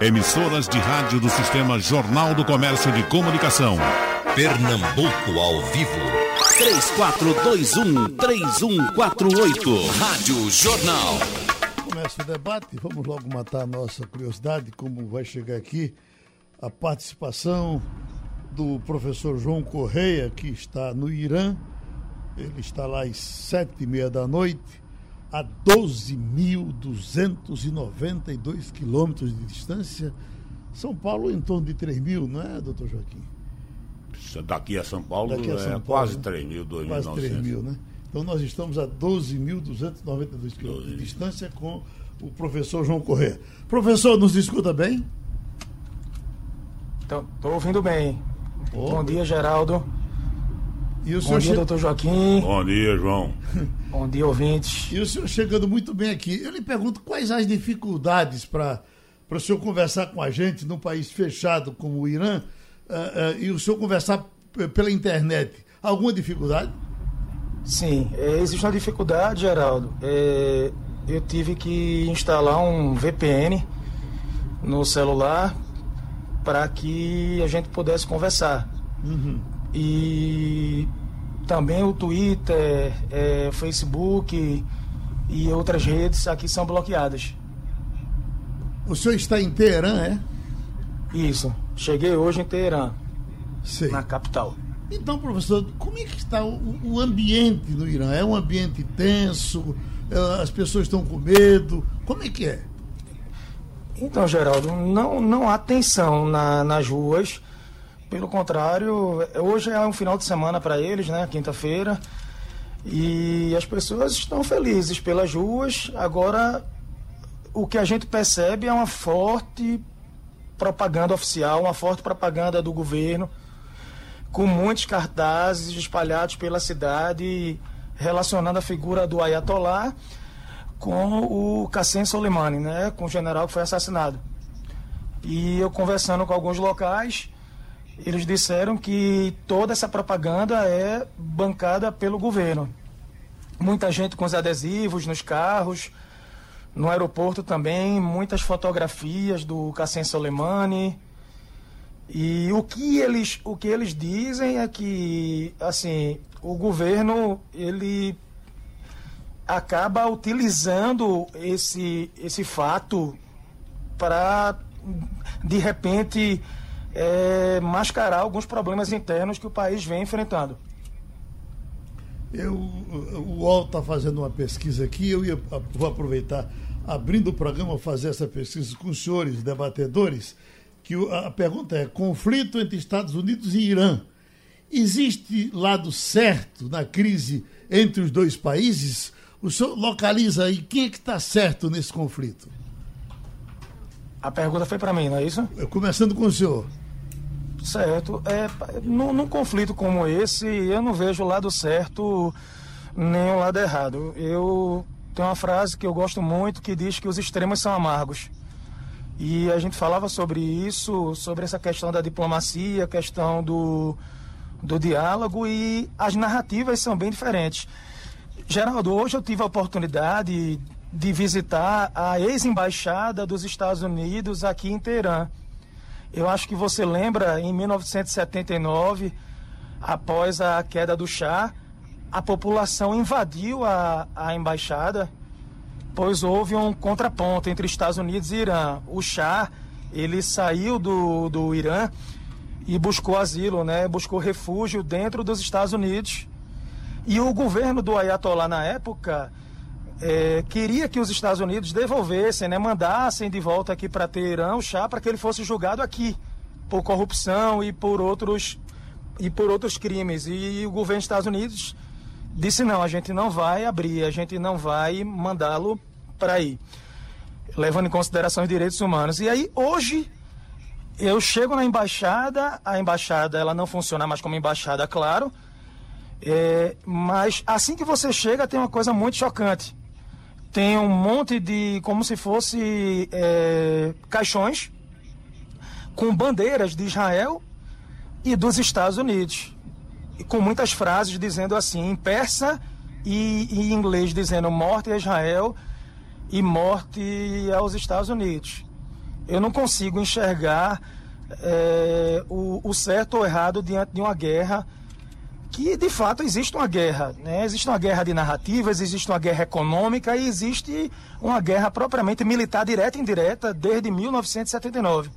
Emissoras de rádio do Sistema Jornal do Comércio de Comunicação. Pernambuco ao vivo. 3421-3148. Rádio Jornal. Começa o debate, vamos logo matar a nossa curiosidade, como vai chegar aqui a participação do professor João Correia, que está no Irã. Ele está lá às sete e meia da noite a 12.292 quilômetros de distância. São Paulo em torno de 3 mil, não é, doutor Joaquim? Daqui a São Paulo a São é Paulo, quase né? 3 mil, 2 Quase 3 mil, né? Então nós estamos a 12.292 quilômetros de distância com o professor João Corrêa. Professor, nos escuta bem? Estou ouvindo bem. Oh. Bom dia, Geraldo. E o Bom dia, che... doutor Joaquim. Bom dia, João. Bom dia, ouvintes. E o senhor chegando muito bem aqui. Eu lhe pergunto quais as dificuldades para o senhor conversar com a gente num país fechado como o Irã uh, uh, e o senhor conversar pela internet. Alguma dificuldade? Sim, é, existe uma dificuldade, Geraldo. É, eu tive que instalar um VPN no celular para que a gente pudesse conversar. Uhum. E também o Twitter, é, Facebook e outras redes aqui são bloqueadas. O senhor está em Teherã, é? Isso. Cheguei hoje em Teherã, Sei. na capital. Então, professor, como é que está o, o ambiente no Irã? É um ambiente tenso? É, as pessoas estão com medo? Como é que é? Então, Geraldo, não, não há tensão na, nas ruas. Pelo contrário, hoje é um final de semana para eles, né? Quinta-feira. E as pessoas estão felizes pelas ruas. Agora, o que a gente percebe é uma forte propaganda oficial, uma forte propaganda do governo, com muitos cartazes espalhados pela cidade relacionando a figura do Ayatollah com o Qassem Soleimani, né, com o general que foi assassinado. E eu conversando com alguns locais, eles disseram que toda essa propaganda é bancada pelo governo. Muita gente com os adesivos nos carros, no aeroporto também, muitas fotografias do Qassem Soleimani. E o que eles, o que eles dizem é que, assim, o governo, ele acaba utilizando esse, esse fato para, de repente, é, mascarar alguns problemas internos que o país vem enfrentando. Eu, o UOL está fazendo uma pesquisa aqui, eu ia, vou aproveitar, abrindo o programa, fazer essa pesquisa com os senhores debatedores, que a pergunta é, conflito entre Estados Unidos e Irã, existe lado certo na crise entre os dois países? O senhor localiza aí quem é que está certo nesse conflito? A pergunta foi para mim, não é isso? Começando com o senhor. Certo. É, num, num, conflito como esse, eu não vejo o lado certo nem o lado errado. Eu tenho uma frase que eu gosto muito que diz que os extremos são amargos. E a gente falava sobre isso, sobre essa questão da diplomacia, questão do, do diálogo e as narrativas são bem diferentes. Geraldo, hoje eu tive a oportunidade de visitar a ex-embaixada dos Estados Unidos aqui em Teherã. Eu acho que você lembra, em 1979, após a queda do chá, a população invadiu a, a embaixada, pois houve um contraponto entre Estados Unidos e Irã. O chá, ele saiu do, do Irã e buscou asilo, né? buscou refúgio dentro dos Estados Unidos. E o governo do Ayatollah, na época, é, queria que os Estados Unidos devolvessem, né, mandassem de volta aqui para Teherã o chá para que ele fosse julgado aqui por corrupção e por outros e por outros crimes. E o governo dos Estados Unidos disse não, a gente não vai abrir, a gente não vai mandá-lo para aí, levando em consideração os direitos humanos. E aí hoje eu chego na embaixada, a embaixada ela não funciona mais como embaixada, claro. É, mas assim que você chega tem uma coisa muito chocante tem um monte de, como se fosse é, caixões com bandeiras de Israel e dos Estados Unidos. E com muitas frases dizendo assim, em persa e em inglês dizendo morte a Israel e morte aos Estados Unidos. eu não consigo enxergar é, o, o, certo ou errado diante de uma guerra que de fato existe uma guerra, né? existe uma guerra de narrativas, existe uma guerra econômica e existe uma guerra propriamente militar direta e indireta desde 1979.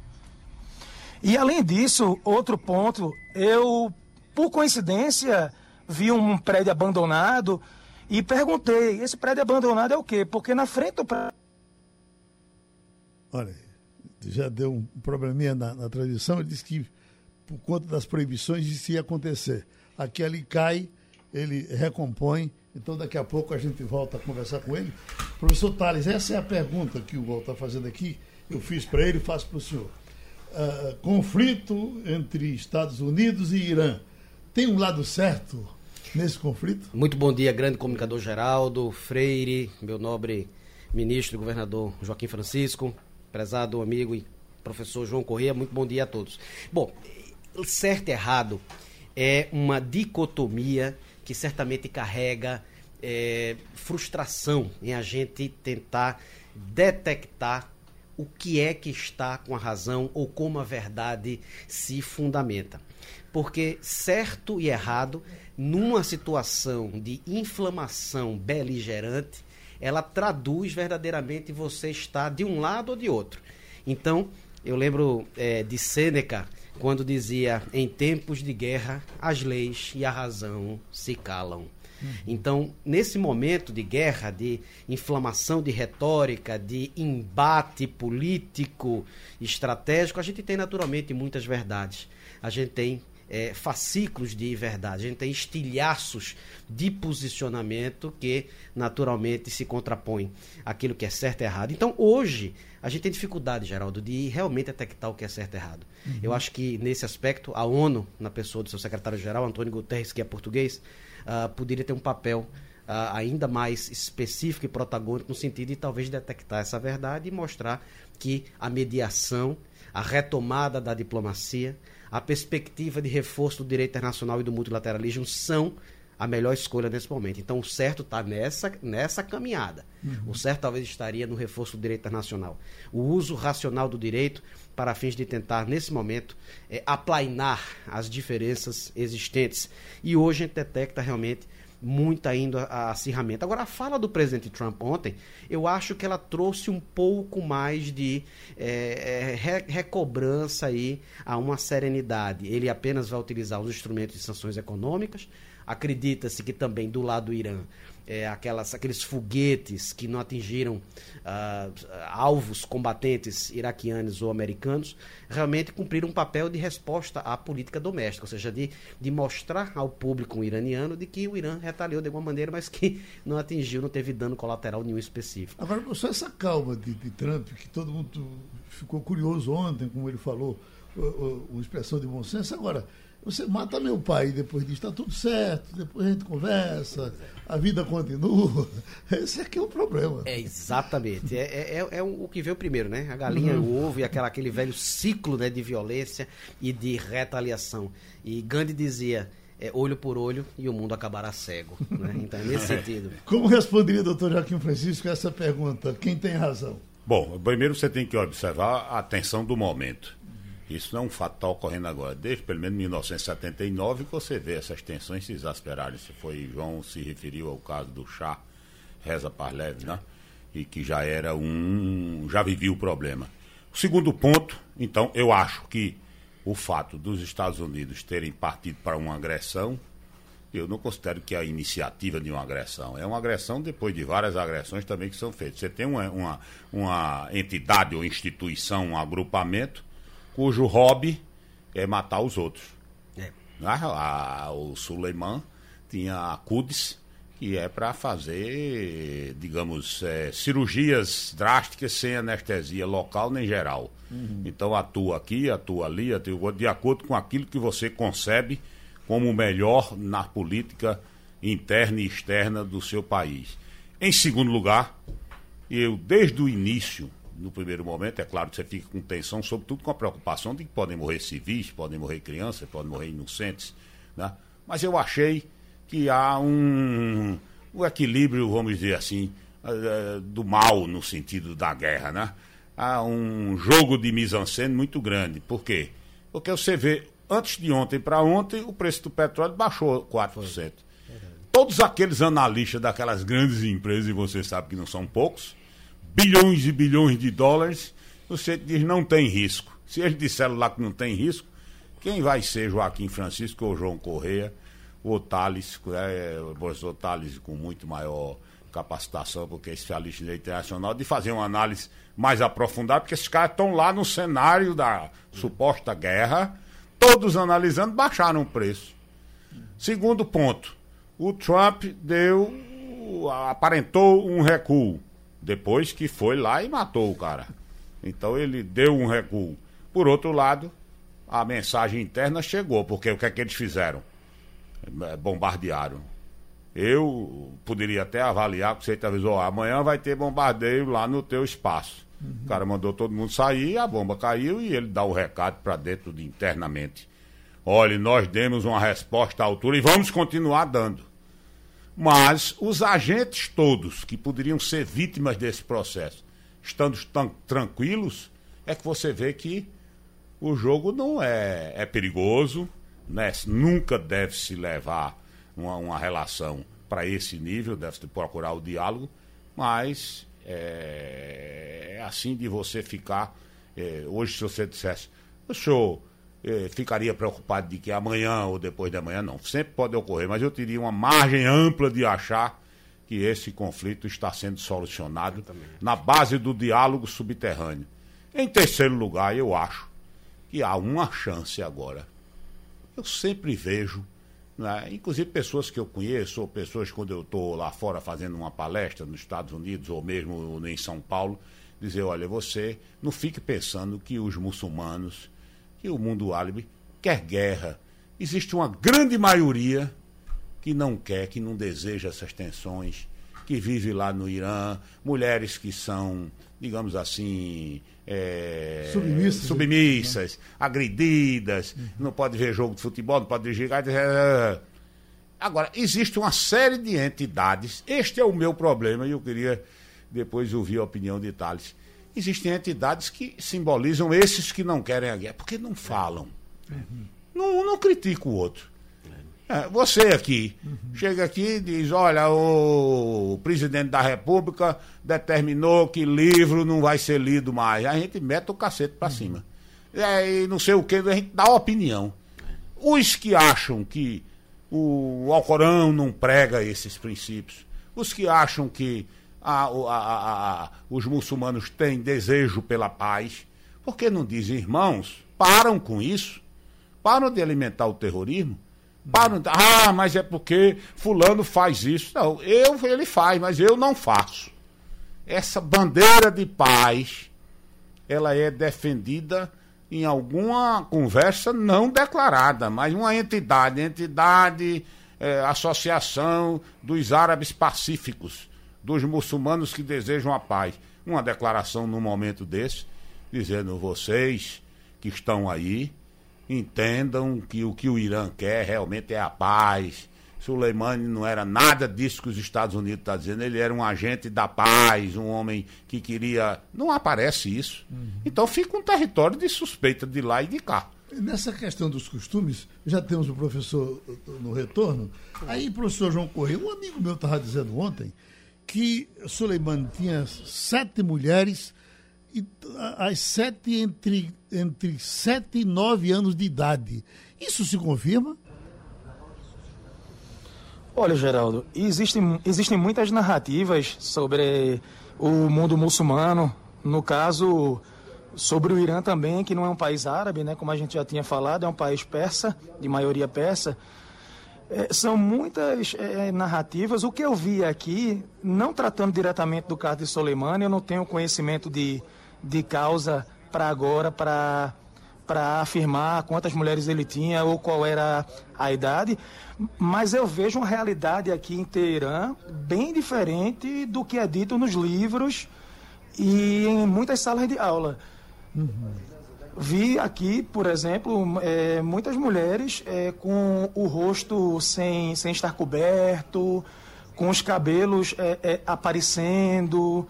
E além disso, outro ponto, eu por coincidência vi um prédio abandonado e perguntei, esse prédio abandonado é o quê? Porque na frente do prédio... Olha, já deu um probleminha na, na transmissão, ele disse que por conta das proibições isso ia acontecer. Aqui ali cai, ele recompõe, então daqui a pouco a gente volta a conversar com ele. Professor Tales, essa é a pergunta que o Walt está fazendo aqui, eu fiz para ele e faço para o senhor. Uh, conflito entre Estados Unidos e Irã. Tem um lado certo nesse conflito? Muito bom dia, grande comunicador Geraldo, Freire, meu nobre ministro governador Joaquim Francisco, prezado amigo e professor João Corrêa, muito bom dia a todos. Bom, certo e errado é uma dicotomia que certamente carrega é, frustração em a gente tentar detectar o que é que está com a razão ou como a verdade se fundamenta. Porque certo e errado, numa situação de inflamação beligerante, ela traduz verdadeiramente você estar de um lado ou de outro. Então, eu lembro é, de Sêneca, quando dizia: em tempos de guerra, as leis e a razão se calam. Então, nesse momento de guerra, de inflamação de retórica, de embate político, estratégico, a gente tem naturalmente muitas verdades. A gente tem é, fascículos de verdade, a gente tem estilhaços de posicionamento que naturalmente se contrapõem aquilo que é certo e errado. Então hoje a gente tem dificuldade, Geraldo, de realmente detectar o que é certo e errado. Uhum. Eu acho que nesse aspecto a ONU, na pessoa do seu secretário-geral, Antônio Guterres, que é português, uh, poderia ter um papel Uh, ainda mais específico e protagônico no sentido de talvez detectar essa verdade e mostrar que a mediação, a retomada da diplomacia, a perspectiva de reforço do direito internacional e do multilateralismo são a melhor escolha nesse momento. Então, o certo está nessa, nessa caminhada. Uhum. O certo talvez estaria no reforço do direito internacional. O uso racional do direito para fins de tentar, nesse momento, é, aplainar as diferenças existentes. E hoje a gente detecta realmente muito ainda acirramento. Agora, a fala do presidente Trump ontem, eu acho que ela trouxe um pouco mais de é, recobrança aí a uma serenidade. Ele apenas vai utilizar os instrumentos de sanções econômicas. Acredita-se que também do lado do Irã é, aquelas, aqueles foguetes que não atingiram uh, alvos combatentes iraquianos ou americanos, realmente cumpriram um papel de resposta à política doméstica, ou seja, de, de mostrar ao público iraniano de que o Irã retaliou de alguma maneira, mas que não atingiu, não teve dano colateral nenhum específico. Agora, só essa calma de, de Trump, que todo mundo ficou curioso ontem, como ele falou, uma expressão de bom senso, agora você mata meu pai depois disso, está tudo certo, depois a gente conversa, a vida continua. Esse aqui é o problema. É, exatamente. É, é, é, é o que veio primeiro, né? A galinha uhum. e o ovo e aquela, aquele velho ciclo né, de violência e de retaliação. E Gandhi dizia. É, olho por olho e o mundo acabará cego. Né? Então, é nesse sentido. Como responderia, doutor Joaquim Francisco, essa pergunta? Quem tem razão? Bom, primeiro você tem que observar a tensão do momento. Isso não é um fato está ocorrendo agora. Desde pelo menos 1979 que você vê essas tensões se exasperarem. Se foi João se referiu ao caso do chá Reza Parlev, né? E que já era um. já vivia o problema. O segundo ponto, então, eu acho que o fato dos Estados Unidos terem partido para uma agressão, eu não considero que é a iniciativa de uma agressão. É uma agressão depois de várias agressões também que são feitas. Você tem uma, uma, uma entidade ou instituição, um agrupamento cujo hobby é matar os outros. É. Ah, o Suleiman tinha a Quds, que é para fazer, digamos, é, cirurgias drásticas sem anestesia local nem geral. Uhum. Então atua aqui, atua ali, atua de acordo com aquilo que você concebe como melhor na política interna e externa do seu país. Em segundo lugar, eu desde o início no primeiro momento, é claro que você fica com tensão, sobretudo com a preocupação de que podem morrer civis, podem morrer crianças, podem morrer inocentes, né? Mas eu achei que há um, um equilíbrio, vamos dizer assim, uh, do mal no sentido da guerra, né? a um jogo de mise-en-scène muito grande. Por quê? Porque você vê, antes de ontem para ontem, o preço do petróleo baixou 4%. Todos aqueles analistas daquelas grandes empresas, e você sabe que não são poucos, bilhões e bilhões de dólares, você diz não tem risco. Se eles disseram lá que não tem risco, quem vai ser Joaquim Francisco ou João Correia, o Thales, é, o professor Thales com muito maior capacitação, porque é especialista em lei internacional, de fazer uma análise mais aprofundada, porque esses caras estão lá no cenário da suposta guerra, todos analisando, baixaram o preço. Segundo ponto, o Trump deu, aparentou um recuo, depois que foi lá e matou o cara. Então ele deu um recuo. Por outro lado, a mensagem interna chegou, porque o que é que eles fizeram? Bombardearam eu poderia até avaliar, porque você avisou, amanhã vai ter bombardeio lá no teu espaço. Uhum. O cara mandou todo mundo sair, a bomba caiu e ele dá o recado para dentro de internamente. Olha, nós demos uma resposta à altura e vamos continuar dando. Mas os agentes todos que poderiam ser vítimas desse processo, estando tão tranquilos, é que você vê que o jogo não é, é perigoso, né? nunca deve se levar uma, uma relação para esse nível, deve procurar o diálogo, mas é, é assim de você ficar. É, hoje, se você dissesse, o senhor é, ficaria preocupado de que amanhã ou depois de amanhã, não. Sempre pode ocorrer, mas eu teria uma margem ampla de achar que esse conflito está sendo solucionado na base do diálogo subterrâneo. Em terceiro lugar, eu acho que há uma chance agora. Eu sempre vejo né? Inclusive pessoas que eu conheço, ou pessoas quando eu estou lá fora fazendo uma palestra nos Estados Unidos ou mesmo em São Paulo, dizer, olha, você não fique pensando que os muçulmanos, que o mundo árabe quer guerra. Existe uma grande maioria que não quer, que não deseja essas tensões, que vive lá no Irã, mulheres que são, digamos assim, é, submissas, submissas né? agredidas, uhum. não pode ver jogo de futebol, não pode dirigir. Agora, existe uma série de entidades, este é o meu problema, e eu queria depois ouvir a opinião de Thales. Existem entidades que simbolizam esses que não querem a guerra, porque não falam. Uhum. Não, não critica o outro. É, você aqui, uhum. chega aqui e diz, olha, o presidente da república determinou que livro não vai ser lido mais. A gente mete o cacete para uhum. cima. É, e não sei o que, a gente dá opinião. Os que acham que o Alcorão não prega esses princípios, os que acham que a, a, a, os muçulmanos têm desejo pela paz, por que não dizem, irmãos, param com isso? Param de alimentar o terrorismo? Para, ah, mas é porque fulano faz isso. Não, eu, ele faz, mas eu não faço. Essa bandeira de paz, ela é defendida em alguma conversa não declarada, mas uma entidade, entidade, é, associação dos árabes pacíficos, dos muçulmanos que desejam a paz. Uma declaração num momento desse, dizendo vocês que estão aí, entendam que o que o Irã quer realmente é a paz. Soleimani não era nada disso que os Estados Unidos estão tá dizendo, ele era um agente da paz, um homem que queria. Não aparece isso. Uhum. Então fica um território de suspeita de lá e de cá. Nessa questão dos costumes, já temos o professor no retorno. Aí, professor João Correia, um amigo meu estava dizendo ontem que Soleimani tinha sete mulheres e as sete entre, entre sete e nove anos de idade. Isso se confirma? Olha, Geraldo, existem, existem muitas narrativas sobre o mundo muçulmano, no caso, sobre o Irã também, que não é um país árabe, né, como a gente já tinha falado, é um país persa, de maioria persa. É, são muitas é, narrativas. O que eu vi aqui, não tratando diretamente do caso de Soleimani, eu não tenho conhecimento de de causa para agora, para para afirmar quantas mulheres ele tinha ou qual era a idade, mas eu vejo uma realidade aqui em Teherã bem diferente do que é dito nos livros e em muitas salas de aula. Uhum. Vi aqui, por exemplo, é, muitas mulheres é, com o rosto sem, sem estar coberto, com os cabelos é, é aparecendo,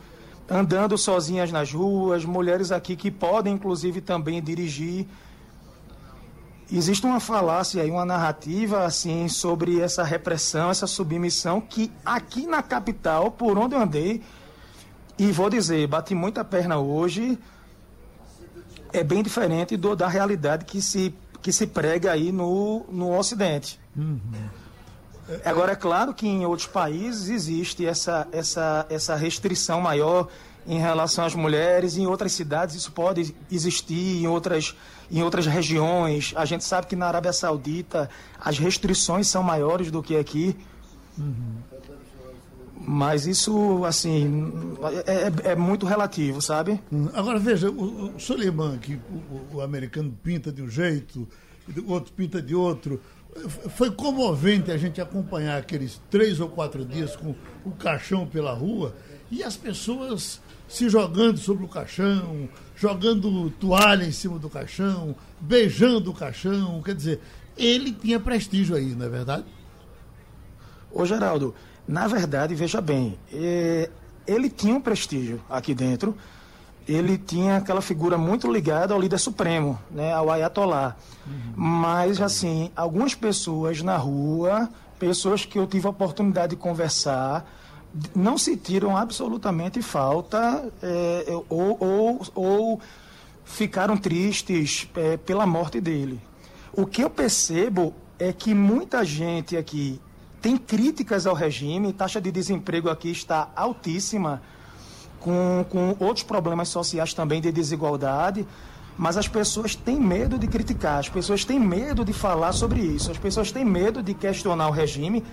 andando sozinhas nas ruas, mulheres aqui que podem, inclusive, também dirigir. Existe uma falácia e uma narrativa assim sobre essa repressão, essa submissão que aqui na capital, por onde eu andei, e vou dizer, bati muita perna hoje, é bem diferente do, da realidade que se, que se prega aí no, no Ocidente. Uhum. Agora, é claro que em outros países existe essa, essa, essa restrição maior em relação às mulheres, em outras cidades isso pode existir, em outras, em outras regiões. A gente sabe que na Arábia Saudita as restrições são maiores do que aqui. Uhum. Mas isso, assim, é, é, é, muito relativo, sabe? Agora, veja, o, o Soleiman, que o, o, americano pinta de um jeito, o outro pinta de outro. Foi comovente a gente acompanhar aqueles três ou quatro dias com o caixão pela rua e as pessoas se jogando sobre o caixão, jogando toalha em cima do caixão, beijando o caixão. Quer dizer, ele tinha prestígio aí, não é verdade? Ô, Geraldo, na verdade, veja bem, é, ele tinha um prestígio aqui dentro, ele tinha aquela figura muito ligada ao líder supremo, né, ao Ayatollah. Uhum. Mas, assim, algumas pessoas na rua, pessoas que eu tive a oportunidade de conversar, não sentiram absolutamente falta é, ou, ou, ou, ficaram tristes é, pela morte dele. O que eu percebo é que muita gente aqui tem críticas ao regime, taxa de desemprego aqui está altíssima, com, com outros problemas sociais também de desigualdade, mas as pessoas têm medo de criticar, as pessoas têm medo de falar sobre isso, as pessoas têm medo de questionar o regime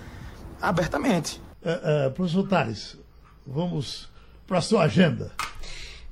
abertamente. Uh, uh, professor Tales, vamos para a sua agenda.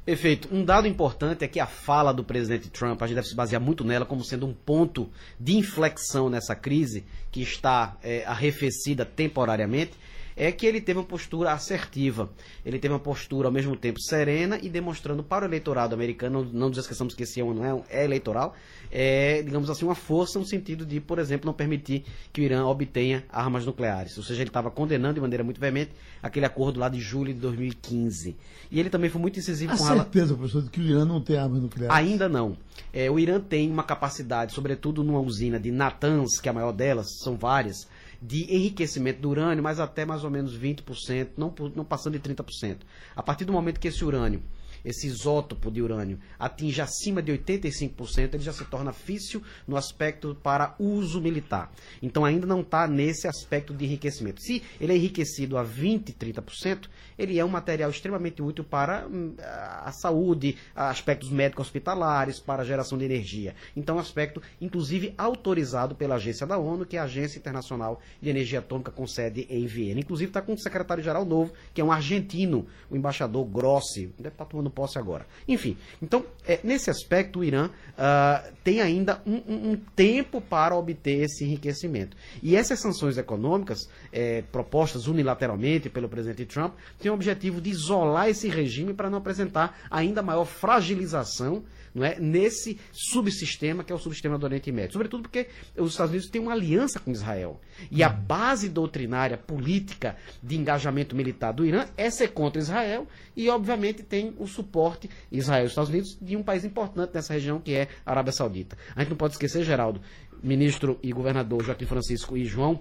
Perfeito. Um dado importante é que a fala do presidente Trump, a gente deve se basear muito nela como sendo um ponto de inflexão nessa crise que está é, arrefecida temporariamente, é que ele teve uma postura assertiva. Ele teve uma postura ao mesmo tempo serena e demonstrando para o eleitorado americano, não, nos esqueçamos que esse ano não é, é eleitoral, é, digamos assim, uma força no sentido de, por exemplo, não permitir que o Irã obtenha armas nucleares. Ou seja, ele estava condenando de maneira muito veemente aquele acordo lá de julho de 2015. E ele também foi muito incisivo a com certeza, professor, de que o Irã não tem armas nucleares? Ainda não. É, o Irã tem uma capacidade, sobretudo numa usina de Natanz, que é a maior delas, são várias, de enriquecimento do urânio, mas até mais ou menos 20%, não, não passando de 30%. A partir do momento que esse urânio esse isótopo de urânio atinge acima de 85%, ele já se torna físsil no aspecto para uso militar. Então ainda não está nesse aspecto de enriquecimento. Se ele é enriquecido a 20%, 30%, ele é um material extremamente útil para hum, a saúde, aspectos médicos hospitalares, para a geração de energia. Então, um aspecto, inclusive, autorizado pela agência da ONU, que é a Agência Internacional de Energia Atômica com sede em Viena. Inclusive, está com um secretário-geral novo, que é um argentino, o embaixador Grossi, deve estar tomando posse agora. Enfim, então, é, nesse aspecto, o Irã uh, tem ainda um, um, um, tempo para obter esse enriquecimento. E essas sanções econômicas, é, propostas unilateralmente pelo presidente Trump, têm o objetivo de isolar esse regime para não apresentar ainda maior fragilização não é, nesse subsistema que é o subsistema do Oriente Médio. Sobretudo porque os Estados Unidos têm uma aliança com Israel. E a base doutrinária política de engajamento militar do Irã é ser contra Israel e, obviamente, tem o suporte Israel e os Estados Unidos de um país importante nessa região que é a Arábia Saudita. A gente não pode esquecer, Geraldo, ministro e governador Joaquim Francisco e João,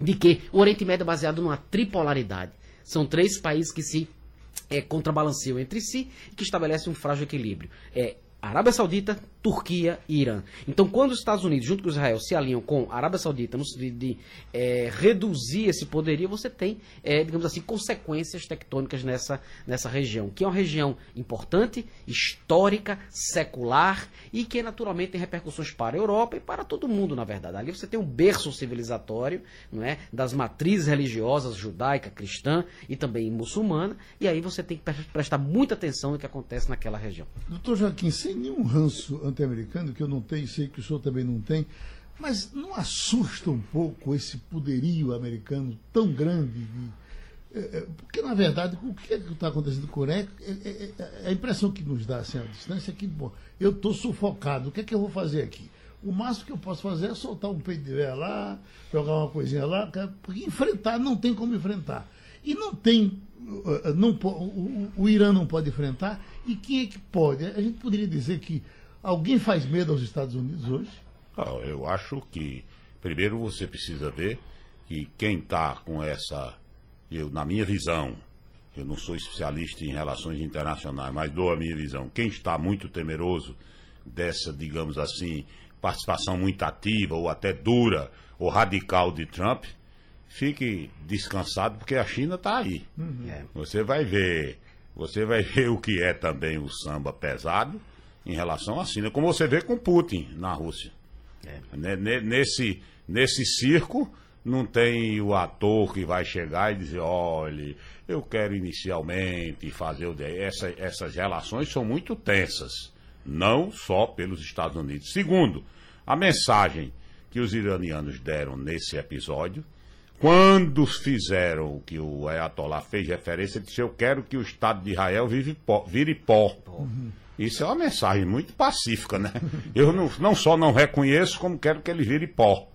de que o Oriente Médio é baseado numa tripolaridade. São três países que se é, contrabalanceiam entre si e que estabelecem um frágil equilíbrio. É Arábia Saudita, Turquia e Irã. Então, quando os Estados Unidos, junto com Israel, se alinham com a Arábia Saudita no sentido de é, reduzir esse poderio, você tem, é, digamos assim, consequências tectônicas nessa, nessa região, que é uma região importante, histórica, secular e que naturalmente tem repercussões para a Europa e para todo mundo, na verdade. Ali você tem um berço civilizatório não é, das matrizes religiosas judaica, cristã e também muçulmana, e aí você tem que prestar muita atenção no que acontece naquela região. Doutor Joaquim, sem nenhum ranço norte-americano, que eu não tenho, sei que o senhor também não tem, mas não assusta um pouco esse poderio americano tão grande? De, é, é, porque, na verdade, o que é está acontecendo com o Coreia, é, a impressão que nos dá assim, a distância é que, bom, eu estou sufocado, o que é que eu vou fazer aqui? O máximo que eu posso fazer é soltar um peito de véia lá, jogar uma coisinha lá, porque enfrentar não tem como enfrentar. E não tem. Não, o, o Irã não pode enfrentar. E quem é que pode? A gente poderia dizer que alguém faz medo aos Estados Unidos hoje? Não, eu acho que, primeiro, você precisa ver que quem está com essa. Eu, na minha visão, eu não sou especialista em relações internacionais, mas dou a minha visão. Quem está muito temeroso dessa, digamos assim, participação muito ativa ou até dura ou radical de Trump, fique descansado porque a China está aí. Uhum. É. Você vai ver, você vai ver o que é também o samba pesado em relação à China, como você vê com Putin na Rússia. É. Nesse, nesse circo não tem o ator que vai chegar e dizer, olha, eu quero inicialmente fazer o. Essa, essas relações são muito tensas, não só pelos Estados Unidos. Segundo, a mensagem que os iranianos deram nesse episódio, quando fizeram o que o Ayatollah fez referência, disse: Eu quero que o Estado de Israel vive pó, vire pó. Uhum. Isso é uma mensagem muito pacífica, né? Eu não, não só não reconheço, como quero que ele vire pó.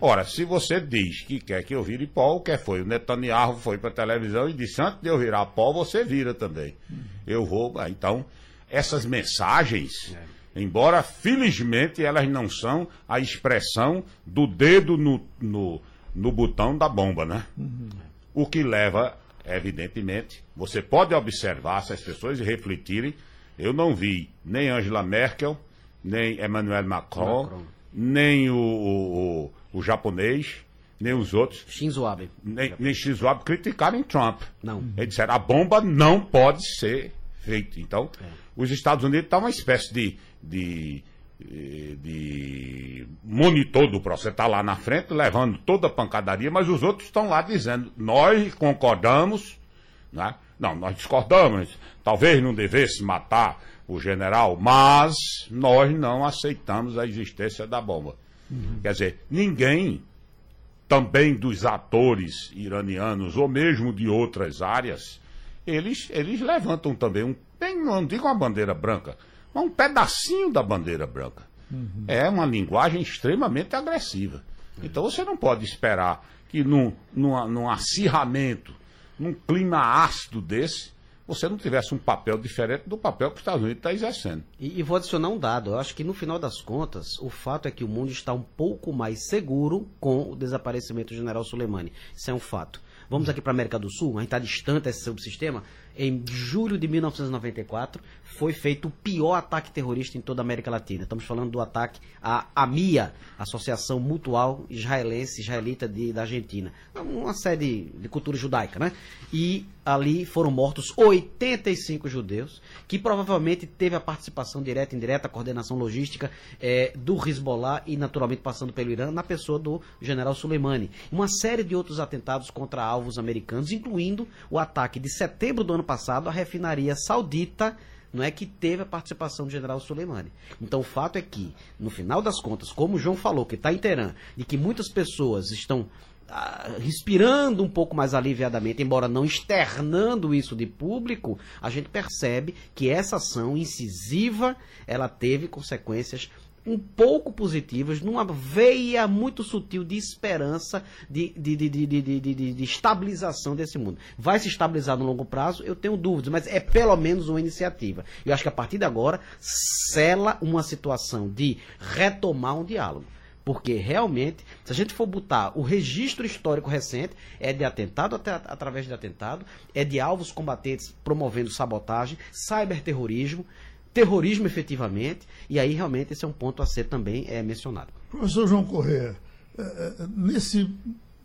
Ora, se você diz que quer que eu vire pó, o que foi? O Netanyahu foi para a televisão e disse: antes de eu virar pó, você vira também. Eu vou. Ah, então, essas mensagens, embora felizmente elas não são a expressão do dedo no, no, no botão da bomba, né? O que leva, evidentemente, você pode observar essas pessoas e refletirem. Eu não vi nem Angela Merkel, nem Emmanuel Macron, Macron. nem o, o o japonês, nem os outros. Shinzo Abe. Nem, nem Shinzo Abe criticaram Trump. Não. Eles disseram, a bomba não pode ser feita. Então, é. os Estados Unidos estão tá uma espécie de, de, de monitor do processo. Está lá na frente, levando toda a pancadaria, mas os outros estão lá dizendo, nós concordamos, né? Não, nós discordamos, talvez não devesse matar o general, mas nós não aceitamos a existência da bomba. Uhum. Quer dizer, ninguém, também dos atores iranianos ou mesmo de outras áreas, eles, eles levantam também um, bem, não digo uma bandeira branca, mas um pedacinho da bandeira branca. Uhum. É uma linguagem extremamente agressiva. Então você não pode esperar que num, num, num acirramento, num clima ácido desse, você não tivesse um papel diferente do papel que os Estados Unidos está exercendo. E, e, vou adicionar um dado. Eu acho que no final das contas, o fato é que o mundo está um pouco mais seguro com o desaparecimento do general Soleimani. Isso é um fato. Vamos aqui para a América do Sul, a gente está distante desse subsistema. Em julho de 1994, foi feito o pior ataque terrorista em toda a América Latina. Estamos falando do ataque à AMIA, Associação Mutual Israelense Israelita de, da Argentina. Uma sede de cultura judaica, né? E ali foram mortos 85 judeus, que provavelmente teve a participação direta e indireta, a coordenação logística é, do Hezbollah e naturalmente passando pelo Irã, na pessoa do general Soleimani. Uma série de outros atentados contra alvos americanos, incluindo o ataque de setembro do ano passado à refinaria saudita não é que teve a participação do general Soleimani. Então o fato é que, no final das contas, como o João falou, que está em Teherã, e que muitas pessoas estão ah, respirando um pouco mais aliviadamente, embora não externando isso de público, a gente percebe que essa ação incisiva, ela teve consequências um pouco positivas, numa veia muito sutil de esperança, de, de, de, de, de, de, estabilização desse mundo. Vai se estabilizar no longo prazo? Eu tenho dúvidas, mas é pelo menos uma iniciativa. Eu acho que a partir de agora, sela uma situação de retomar um diálogo. Porque realmente, se a gente for botar o registro histórico recente, é de atentado até, através de atentado, é de alvos combatentes promovendo sabotagem, cyberterrorismo, terrorismo efetivamente, e aí realmente esse é um ponto a ser também é, mencionado. Professor João Corrêa, é, é, nesse,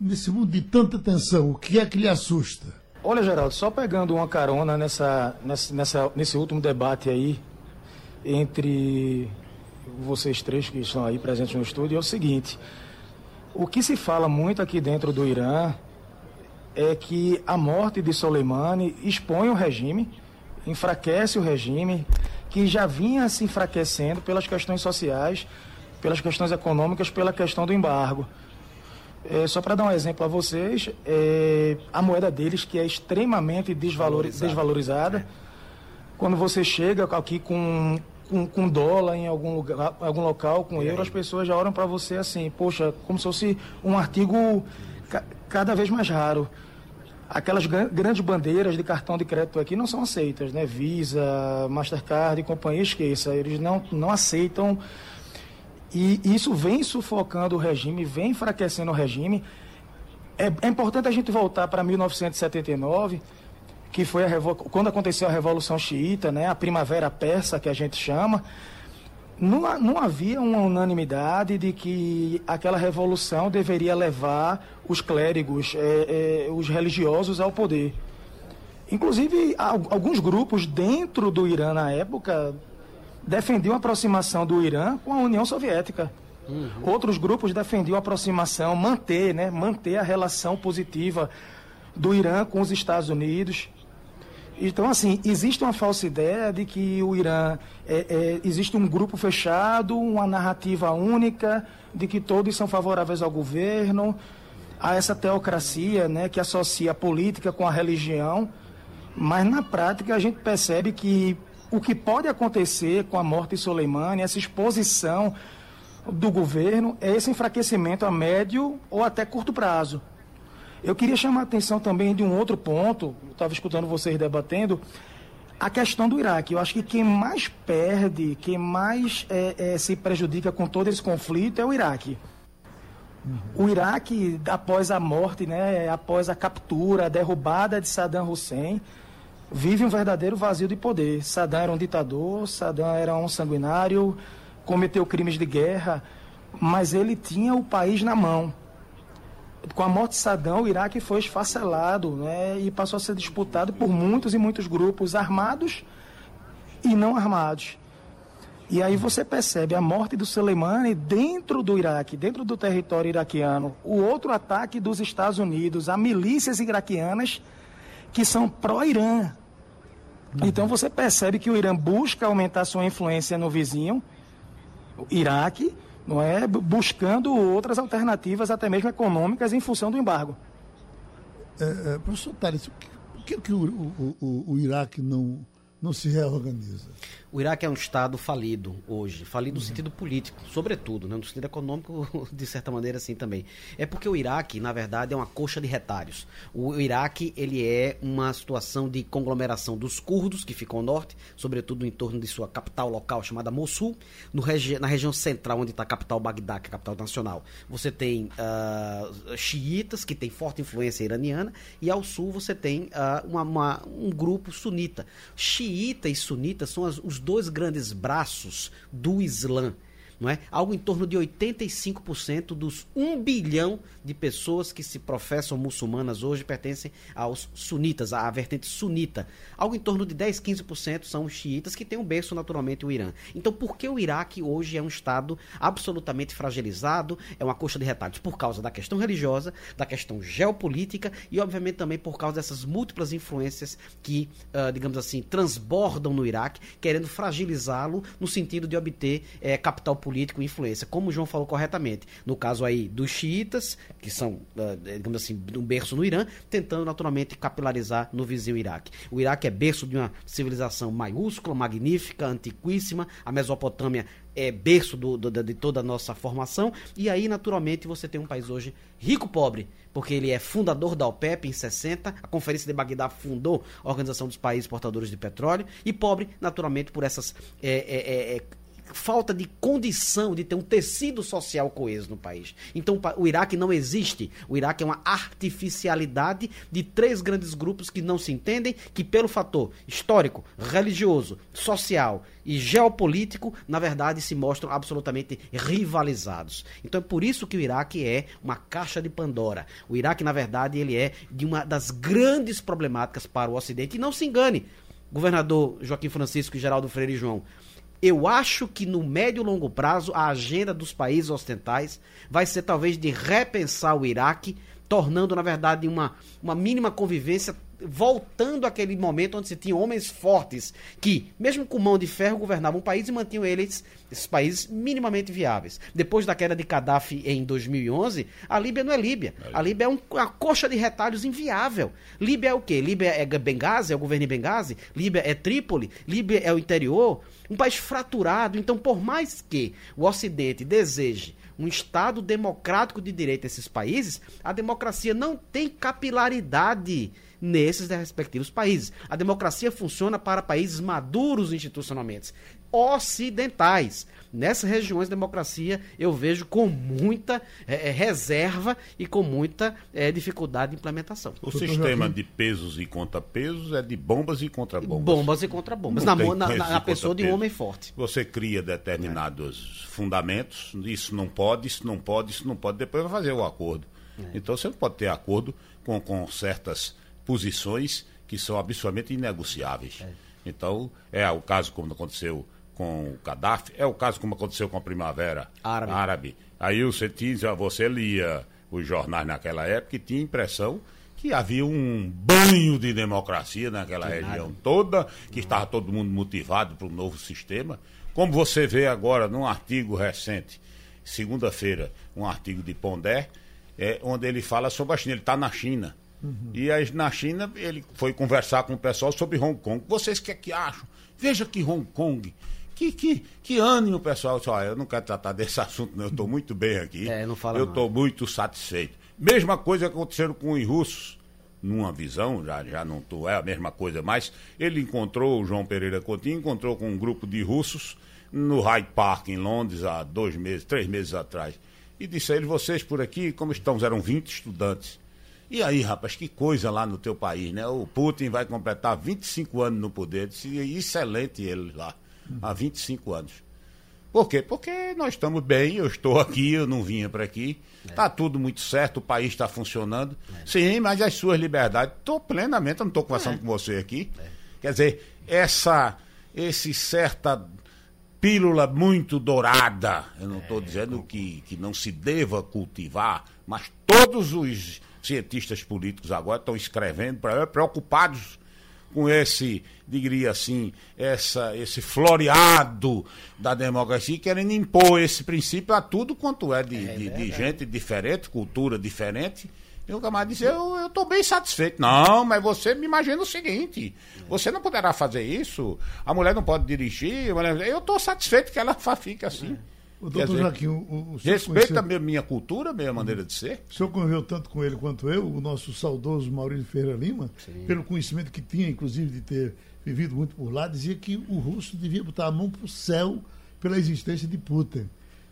nesse mundo de tanta tensão, o que é que lhe assusta? Olha, Geraldo, só pegando uma carona nessa, nessa, nessa, nesse último debate aí entre vocês três que estão aí presentes no estúdio é o seguinte: o que se fala muito aqui dentro do Irã é que a morte de Soleimani expõe o regime, enfraquece o regime, que já vinha se enfraquecendo pelas questões sociais, pelas questões econômicas, pela questão do embargo. É, só para dar um exemplo a vocês, é, a moeda deles, que é extremamente desvalorizada, é. quando você chega aqui com com, com dólar em algum lugar, algum local, com euro, as pessoas já olham para você assim, poxa, como se fosse um artigo ca cada vez mais raro. Aquelas grandes bandeiras de cartão de crédito aqui não são aceitas, né? Visa, Mastercard e companhia, esqueça, eles não, não aceitam. E isso vem sufocando o regime, vem enfraquecendo o regime. É, é importante a gente voltar para 1979, que foi a quando aconteceu a Revolução Xiita, né? a Primavera Persa, que a gente chama. Não, não havia uma unanimidade de que aquela revolução deveria levar os clérigos, é, é, os religiosos ao poder. Inclusive, alguns grupos dentro do Irã na época defendiam a aproximação do Irã com a União Soviética. Uhum. Outros grupos defendiam a aproximação, manter, né, manter a relação positiva do Irã com os Estados Unidos. Então, assim, existe uma falsa ideia de que o Irã é, é, existe um grupo fechado, uma narrativa única, de que todos são favoráveis ao governo, a essa teocracia né, que associa a política com a religião. Mas, na prática, a gente percebe que o que pode acontecer com a morte de Soleimani, essa exposição do governo, é esse enfraquecimento a médio ou até curto prazo. Eu queria chamar a atenção também de um outro ponto, estava escutando vocês debatendo, a questão do Iraque. Eu acho que quem mais perde, quem mais é, é, se prejudica com todo esse conflito é o Iraque. Uhum. O Iraque, após a morte, né, após a captura, a derrubada de Saddam Hussein, vive um verdadeiro vazio de poder. Saddam era um ditador, Saddam era um sanguinário, cometeu crimes de guerra, mas ele tinha o país na mão com a morte de Saddam, o Iraque foi esfacelado né, e passou a ser disputado por muitos e muitos grupos armados e não armados. E aí você percebe a morte do Soleimani dentro do Iraque, dentro do território iraquiano. O outro ataque dos Estados Unidos a milícias iraquianas que são pró-Irã. Então você percebe que o Irã busca aumentar sua influência no vizinho, o Iraque, não é buscando outras alternativas, até mesmo econômicas, em função do embargo. É, é, professor Tales, por que, que o, o, o, o Iraque não, não se reorganiza? O Iraque é um Estado falido hoje, falido no uhum. sentido político, sobretudo, né? no sentido econômico, de certa maneira, assim também. É porque o Iraque, na verdade, é uma coxa de retalhos. O Iraque, ele é uma situação de conglomeração dos curdos, que ficam ao norte, sobretudo em torno de sua capital local, chamada Mossul, no regi na região central, onde está a capital Bagdá, que é a capital nacional. Você tem uh, xiitas, que tem forte influência iraniana, e ao sul você tem uh, uma, uma, um grupo sunita. Xiita e sunita são as, os dois grandes braços do Islã não é? Algo em torno de 85% dos 1 bilhão de pessoas que se professam muçulmanas hoje pertencem aos sunitas, à vertente sunita. Algo em torno de 10, 15% são xiitas que têm um berço naturalmente o Irã. Então, por que o Iraque hoje é um estado absolutamente fragilizado, é uma coxa de retalhos por causa da questão religiosa, da questão geopolítica e obviamente também por causa dessas múltiplas influências que, uh, digamos assim, transbordam no Iraque, querendo fragilizá-lo no sentido de obter eh, capital político e influência, como o João falou corretamente. No caso aí dos xiitas, que são, uh, digamos assim, um berço no Irã, tentando naturalmente capilarizar no vizinho Iraque. O Iraque é berço de uma civilização maiúscula, magnífica, antiquíssima. A Mesopotâmia é berço do, do, de toda a nossa formação. E aí, naturalmente, você tem um país hoje rico-pobre, porque ele é fundador da OPEP em 60, a Conferência de Bagdá fundou a Organização dos Países Portadores de Petróleo, e pobre, naturalmente, por essas. É, é, é, falta de condição de ter um tecido social coeso no país. Então o Iraque não existe. O Iraque é uma artificialidade de três grandes grupos que não se entendem, que pelo fator histórico, religioso, social e geopolítico, na verdade se mostram absolutamente rivalizados. Então é por isso que o Iraque é uma caixa de Pandora. O Iraque, na verdade, ele é de uma das grandes problemáticas para o Ocidente. E não se engane, governador Joaquim Francisco e Geraldo Freire João, eu acho que no médio e longo prazo a agenda dos países ocidentais vai ser talvez de repensar o Iraque, tornando na verdade uma, uma mínima convivência voltando àquele momento onde se tinha homens fortes que, mesmo com mão de ferro, governavam o país e mantinham eles, esses países minimamente viáveis. Depois da queda de Gaddafi em 2011, a Líbia não é Líbia. A Líbia é um, uma coxa de retalhos inviável. Líbia é o quê? Líbia é Benghazi, é o governo de Benghazi? Líbia é Trípoli? Líbia é o interior? Um país fraturado. Então, por mais que o Ocidente deseje um Estado democrático de direito nesses países, a, democracia não tem capilaridade nesses respectivos países. A democracia funciona para países maduros institucionalmente, ocidentais. Nessas regiões, democracia eu vejo com muita é, reserva e com muita é, dificuldade de implementação. O sistema de pesos e contrapesos é de bombas e contrabombas. Bombas e contrabombas, na, na, na pessoa de um homem forte. Você cria determinados é. fundamentos, isso não pode, isso não pode, isso não pode, depois vai fazer o acordo. É. Então você não pode ter acordo com, com certas posições que são absolutamente inegociáveis. É. Então, é o caso como aconteceu com o Gaddafi, é o caso como aconteceu com a Primavera Árabe. Árabe. Aí você, tinha, você lia os jornais naquela época e tinha impressão que havia um banho de democracia naquela que região nada. toda, que estava todo mundo motivado para o novo sistema. Como você vê agora num artigo recente, segunda-feira, um artigo de Pondé, é, onde ele fala sobre a China. Ele está na China. Uhum. E aí, na China, ele foi conversar com o pessoal sobre Hong Kong. Vocês o que é que acham? Veja que Hong Kong. Que, que, que ânimo, pessoal. Só, eu não quero tratar desse assunto, não. Eu estou muito bem aqui. É, não fala eu estou muito satisfeito. Mesma coisa aconteceu com os russos. Numa visão, já, já não tô, é a mesma coisa, mas ele encontrou, o João Pereira Coutinho, encontrou com um grupo de russos no Hyde Park, em Londres, há dois meses, três meses atrás. E disse a ele, vocês por aqui, como estão? Eram 20 estudantes. E aí, rapaz, que coisa lá no teu país, né? O Putin vai completar 25 anos no poder. Disse, excelente ele lá, há 25 anos. Por quê? Porque nós estamos bem, eu estou aqui, eu não vinha para aqui. Está é. tudo muito certo, o país está funcionando. É. Sim, mas as suas liberdades, estou plenamente, eu não estou conversando é. com você aqui. É. Quer dizer, essa, esse certa pílula muito dourada. Eu não estou é, dizendo que, que não se deva cultivar, mas todos os cientistas políticos agora estão escrevendo, preocupados com esse, diria assim, essa, esse floreado da democracia, querendo impor esse princípio a tudo quanto é de, é, de, de gente diferente, cultura diferente. E o camarada disse, eu estou bem satisfeito. Não, mas você me imagina o seguinte, você não poderá fazer isso, a mulher não pode dirigir, eu estou satisfeito que ela fique assim. Doutor Joaquim, o, o Respeita conheceu... a minha cultura, a minha maneira de ser. O senhor conviveu tanto com ele quanto eu, o nosso saudoso Maurício Ferreira Lima, Sim. pelo conhecimento que tinha, inclusive, de ter vivido muito por lá, dizia que o russo devia botar a mão para o céu pela existência de Putin.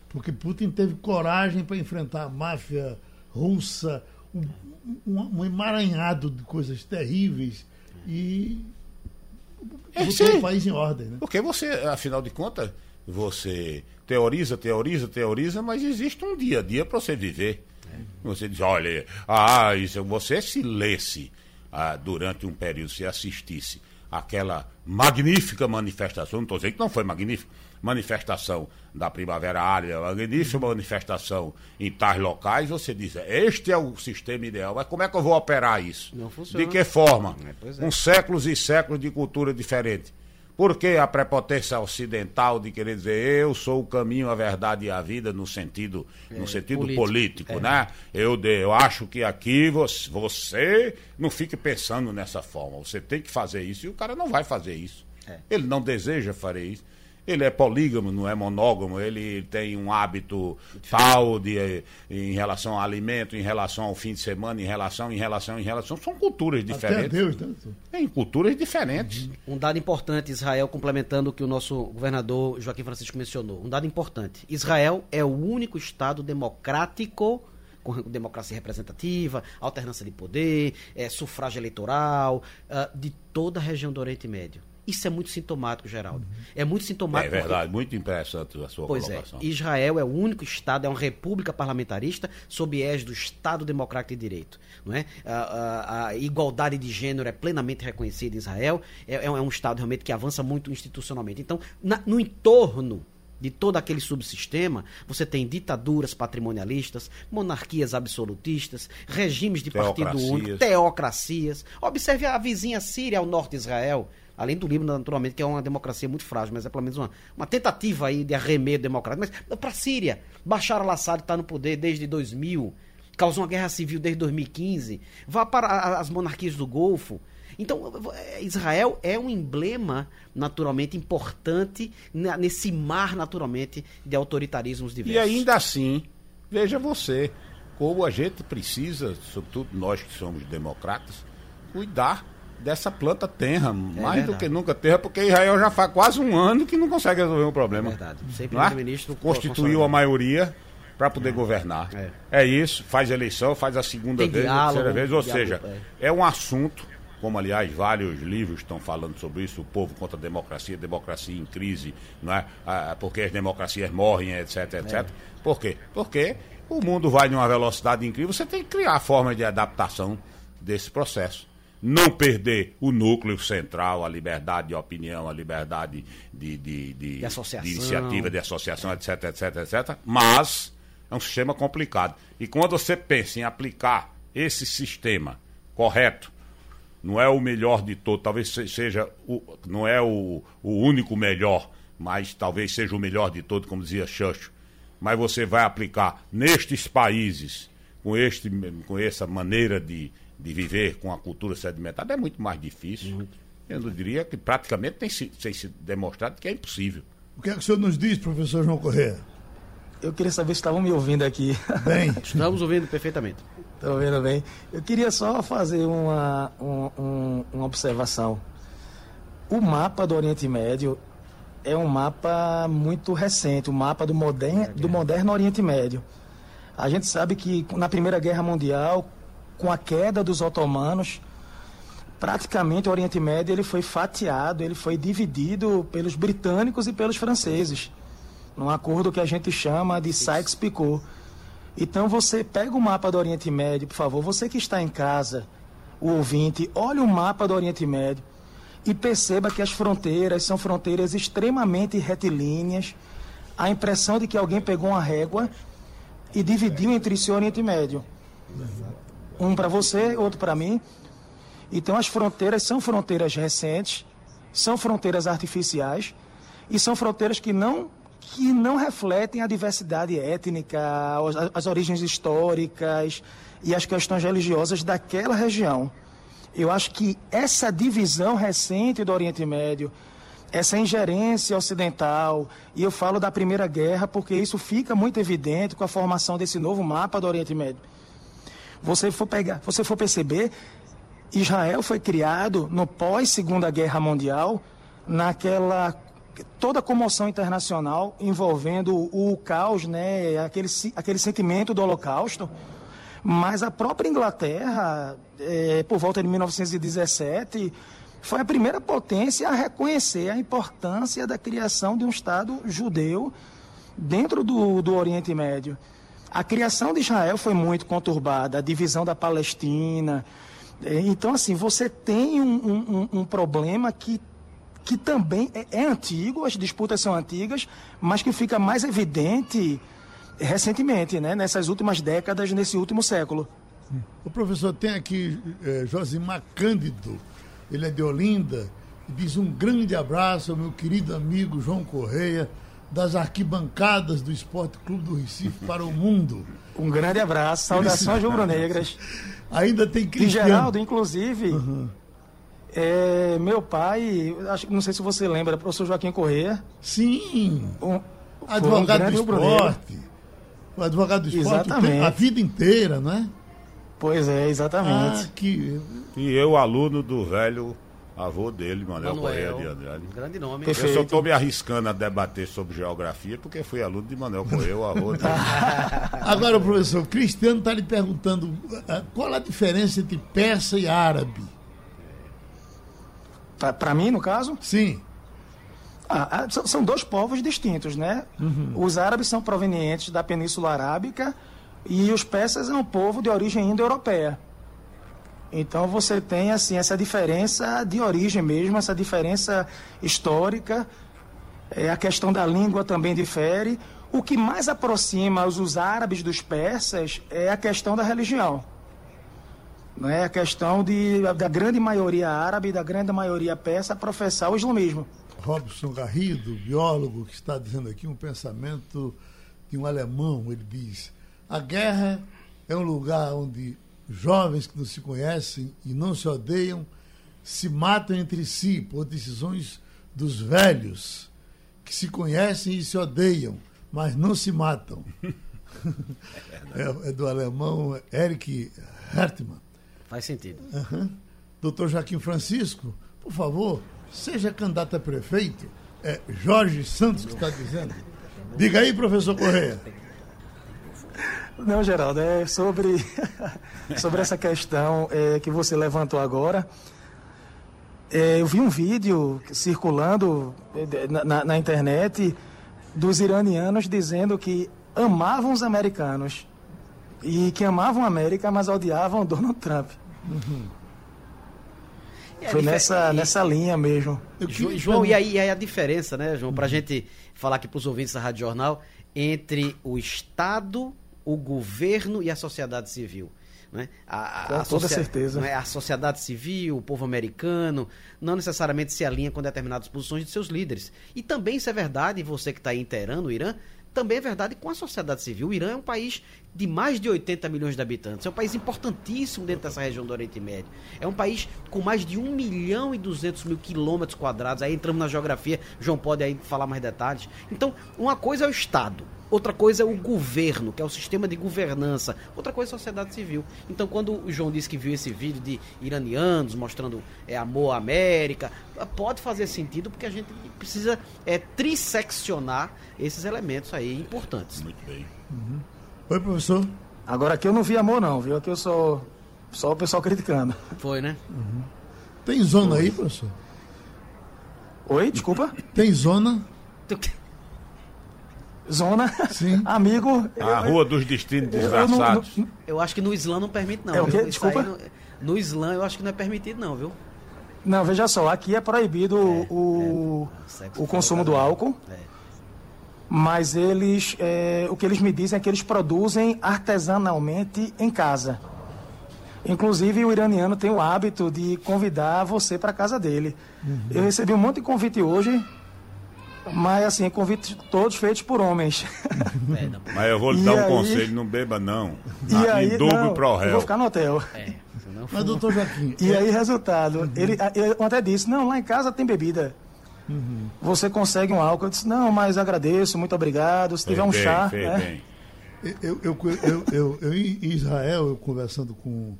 Porque Putin teve coragem para enfrentar a máfia russa, um, um, um emaranhado de coisas terríveis e é, botou o país em ordem. Né? Porque você, afinal de contas, você teoriza, teoriza, teoriza, mas existe um dia a dia para você viver. É. Você diz, olha, ah, isso, você se lesse ah, durante um período, se assistisse aquela magnífica manifestação, não estou dizendo que não foi magnífica, manifestação da Primavera Área, magnífica manifestação em tais locais, você diz, este é o sistema ideal, mas como é que eu vou operar isso? Não funciona. De que forma? É, é. Com séculos e séculos de cultura diferente. Por que a prepotência ocidental de querer dizer eu sou o caminho, a verdade e a vida no sentido, é, no sentido político, político é. né? Eu, eu acho que aqui você, você não fique pensando nessa forma. Você tem que fazer isso e o cara não vai fazer isso. É. Ele não deseja fazer isso. Ele é polígamo, não é monógamo, ele tem um hábito tal de, em relação ao alimento, em relação ao fim de semana, em relação, em relação, em relação. São culturas diferentes. Até Deus, né? É, em culturas diferentes. Um dado importante, Israel, complementando o que o nosso governador Joaquim Francisco mencionou. Um dado importante. Israel é o único Estado democrático com democracia representativa, alternância de poder, é, sufrágio eleitoral, uh, de toda a região do Oriente Médio. Isso é muito sintomático, Geraldo. É muito sintomático. É verdade, porque... muito interessante a sua pois é, colocação. É. Israel é o único Estado, é uma república parlamentarista sob égide do Estado Democrático de Direito. Não é? a, a, a igualdade de gênero é plenamente reconhecida em Israel. É, é, um Estado realmente que avança muito institucionalmente. Então, na, no entorno de todo aquele subsistema, você tem ditaduras patrimonialistas, monarquias absolutistas, regimes de partido único, teocracias. Observe a vizinha Síria ao norte de Israel Além do Líbano, naturalmente, que é uma democracia muito frágil, mas é pelo menos uma, uma tentativa aí de arremedo democrático. Mas para a Síria, Bashar al-Assad está no poder desde 2000, causou uma guerra civil desde 2015, vá para as monarquias do Golfo. Então, Israel é um emblema naturalmente importante nesse mar, naturalmente, de autoritarismos diversos. E ainda assim, veja você, como a gente precisa, sobretudo nós que somos democratas, cuidar dessa planta tenra, é mais verdade. do que nunca terra, porque Israel já faz quase um ano que não consegue resolver o um problema. É verdade. Sempre é? ministro constituiu a maioria para poder é. governar. É. é. isso, faz eleição, faz a segunda Tem vez, diálogo, a terceira vez, ou diálogo, seja, é. é um assunto como aliás vários livros estão falando sobre isso, o povo contra a democracia, democracia em crise, não é? Ah, porque as democracias morrem, etc, etc. É. Por quê? Porque o mundo vai numa velocidade incrível, você tem que criar formas de adaptação desse processo. Não perder o núcleo central, a liberdade de opinião, a liberdade de, de, de, de, associação. de iniciativa, de associação, etc, etc, etc. Mas é um sistema complicado. E quando você pensa em aplicar esse sistema correto, não é o melhor de todos, talvez seja o, não é o, o único melhor, mas talvez seja o melhor de todos, como dizia Churchill. Mas você vai aplicar nestes países, com, este, com essa maneira de, de viver, com a cultura sedimentada, é muito mais difícil. Muito. Eu não diria que praticamente tem, tem sido demonstrado que é impossível. O que é que o senhor nos diz, professor João Corrêa? Eu queria saber se estavam me ouvindo aqui. Bem. Estamos ouvindo perfeitamente. Estão vendo bem? Eu queria só fazer uma, um, uma observação. O mapa do Oriente Médio é um mapa muito recente, o mapa do, modern, do moderno Oriente Médio. A gente sabe que na Primeira Guerra Mundial, com a queda dos otomanos, praticamente o Oriente Médio ele foi fatiado, ele foi dividido pelos britânicos e pelos franceses, num acordo que a gente chama de Sykes-Picot. Então você pega o mapa do Oriente Médio, por favor, você que está em casa, o ouvinte, olhe o mapa do Oriente Médio e perceba que as fronteiras são fronteiras extremamente retilíneas. A impressão de que alguém pegou uma régua e dividiu entre si o Oriente Médio. Um para você, outro para mim. Então as fronteiras são fronteiras recentes, são fronteiras artificiais e são fronteiras que não que não refletem a diversidade étnica, as origens históricas e as questões religiosas daquela região. Eu acho que essa divisão recente do Oriente Médio, essa ingerência ocidental, e eu falo da Primeira Guerra porque isso fica muito evidente com a formação desse novo mapa do Oriente Médio. Você for pegar, você for perceber, Israel foi criado no pós Segunda Guerra Mundial, naquela toda a comoção internacional envolvendo o caos, né, aquele, aquele sentimento do Holocausto, mas a própria Inglaterra, é, por volta de 1917, foi a primeira potência a reconhecer a importância da criação de um Estado judeu dentro do, do Oriente Médio. A criação de Israel foi muito conturbada, a divisão da Palestina. É, então, assim, você tem um, um, um problema que que também é, é antigo, as disputas são antigas, mas que fica mais evidente recentemente, né? nessas últimas décadas, nesse último século. O professor tem aqui é, Josimar Cândido, ele é de Olinda, diz um grande abraço ao meu querido amigo João Correia, das arquibancadas do Esporte Clube do Recife para o mundo. Um grande abraço, saudações rubro-negras. Ainda tem Cristiano. E Geraldo, inclusive, uhum. É, meu pai, acho, não sei se você lembra, professor Joaquim Corrêa. Sim. Um, advogado um do esporte. O advogado do esporte a vida inteira, não é? Pois é, exatamente. Ah, que... E eu, aluno do velho avô dele, Manuel, Manuel Correia de Andrade. Grande nome. Perfeito. Eu só estou me arriscando a debater sobre geografia porque fui aluno de Manuel Correia, o avô dele. Agora, professor, Cristiano está lhe perguntando ah, qual a diferença entre persa e árabe. Para mim, no caso? Sim. Ah, ah são dois povos distintos, né? Uhum. Os árabes são provenientes da Península Arábica e os persas é um povo de origem indo-europeia. Então você tem assim essa diferença de origem mesmo, essa diferença histórica. É, a questão da língua também difere. O que mais aproxima os, os árabes dos persas é a questão da religião não é a questão de, da grande maioria árabe, da grande maioria persa, professar o islamismo. Robson Garrido, biólogo, que está dizendo aqui um pensamento de um alemão, ele diz: a guerra é um lugar onde jovens que não se conhecem e não se odeiam se matam entre si por decisões dos velhos que se conhecem e se odeiam, mas não se matam. é, é do alemão Eric Hertmann. Faz sentido. Uhum. Doutor Joaquim Francisco, por favor, seja candidato a prefeito. É Jorge Santos que está dizendo. Diga aí, professor Correia. Não, Geraldo, é sobre, sobre essa questão é, que você levantou agora. É, eu vi um vídeo circulando é, na, na, internet dos iranianos dizendo que amavam os americanos e que amavam a América, mas odiavam Donald Trump. Uhum. Foi nessa, nessa linha mesmo. João, e aí, e aí a diferença, né, João, para a uhum. gente falar aqui para os ouvintes da Rádio Jornal, entre o Estado o governo e a sociedade civil. Né? A, a, Com toda certeza. Né? A sociedade civil, o povo americano, não necessariamente se alinha com determinadas posições de seus líderes. E também isso é verdade, você que está aí inteirando o Irã, também é verdade com a sociedade civil. O Irã é um país de mais de 80 milhões de habitantes. É um país importantíssimo dentro dessa região do Oriente Médio. É um país com mais de 1 milhão e 200 mil quilômetros quadrados. Aí entramos na geografia, João pode aí falar mais detalhes. Então, uma coisa é o Estado. Outra coisa é o governo, que é o sistema de governança. Outra coisa é a sociedade civil. Então, quando o João disse que viu esse vídeo de iranianos mostrando é, amor à América, pode fazer sentido porque a gente precisa é, trisseccionar esses elementos aí importantes. Muito bem. Uhum. Oi, professor. Agora aqui eu não vi amor, não, viu? Aqui eu sou só o pessoal criticando. Foi, né? Uhum. Tem zona aí, professor? Oi, desculpa? Tem zona? Zona, Sim. amigo. A eu, Rua dos Destinos Desgraçados. Eu, eu, acho que no Islã não permite, não. É o quê? Desculpa. No, no, Islã eu acho que não é permitido, não, viu? Não, veja só, aqui é proibido é, o, é, o consumo do álcool. É. Mas eles, é, o que eles me dizem é que eles produzem artesanalmente em casa. Inclusive, o iraniano tem o hábito de convidar você para casa dele. Uhum. Eu recebi um monte de convite hoje mas assim, convites todos feitos por homens. É, mas eu vou lhe dar um aí... conselho, não beba não. E Na, aí, em dobro réu. Eu vou ficar no hotel. É, mas doutor Joaquim... E é... aí, resultado, uhum. ele, ele até disse, não, lá em casa tem bebida. Uhum. Você consegue um álcool? Eu disse, não, mas agradeço, muito obrado. Se tiver um bem, chá... Né? Eu, eu, eu, eu, eu, em Israel, eu conversando com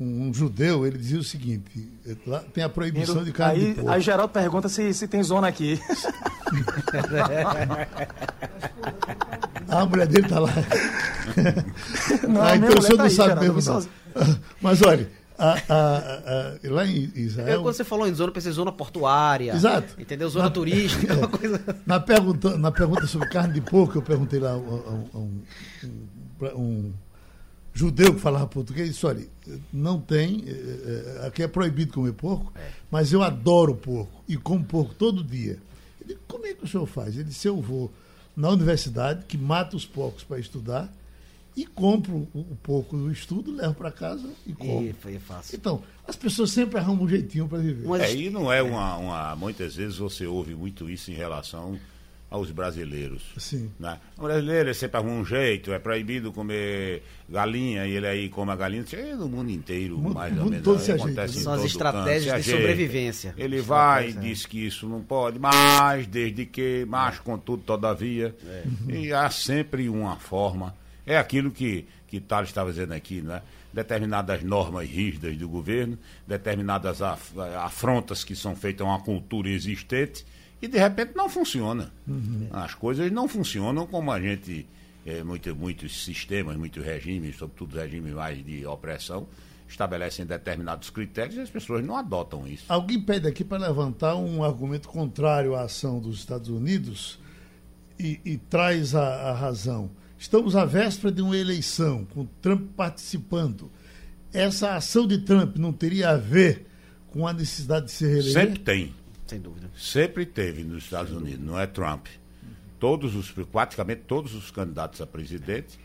um, um, judeu, ele dizia o seguinte: lá tem a proibição de carne aí, de porco. Aí Geraldo pergunta se, se tem zona aqui. a mulher dele está lá. Não, ah, então o senhor tá não sabe mesmo. Não. Mas olha, a, a, a, lá em Israel. É, quando você falou em zona, eu pensei zona portuária. Exato. Entendeu? Zona na, turística. É, coisa... na, pergunta, na pergunta sobre carne de porco, eu perguntei lá a um, um, um judeu que falava português disse, olha, não tem, é, aqui é proibido comer porco, é. mas eu adoro porco e como porco todo dia. Ele disse, como é que o senhor faz? Ele disse, eu vou na universidade, que mata os porcos para estudar, e compro o, porco do estudo, levo para casa e como. E foi fácil. Então, as pessoas sempre arrumam um jeitinho para viver. Mas... É, e não é uma, uma. Muitas vezes você ouve muito isso em relação aos brasileiros. Sim. Né? O brasileiro sempre arruma um jeito, é proibido comer galinha e ele aí come a galinha. É no mundo inteiro, mundo, mais ou menos. Todo acontece São as estratégias de sobrevivência. Ele vai e diz que isso não pode, mas desde que, mas contudo, todavia. É. E há sempre uma forma. É aquilo que, que Thales estava dizendo aqui, né? determinadas normas rígidas do governo, determinadas afrontas que são feitas a uma cultura existente e de repente não funciona. Uhum. As coisas não funcionam como a gente, é, muito, muitos sistemas, muitos regimes, sobretudo regimes mais de opressão, estabelecem determinados critérios e as pessoas não adotam isso. Alguém pede aqui para levantar um argumento contrário à ação dos Estados Unidos e, e traz a, a razão. Estamos à véspera de uma eleição, com Trump participando. Essa ação de Trump não teria a ver com a necessidade de se reeleger? Sempre tem. Sem dúvida. Sempre teve nos Estados Unidos, não é Trump. Todos os, praticamente todos os candidatos a presidente,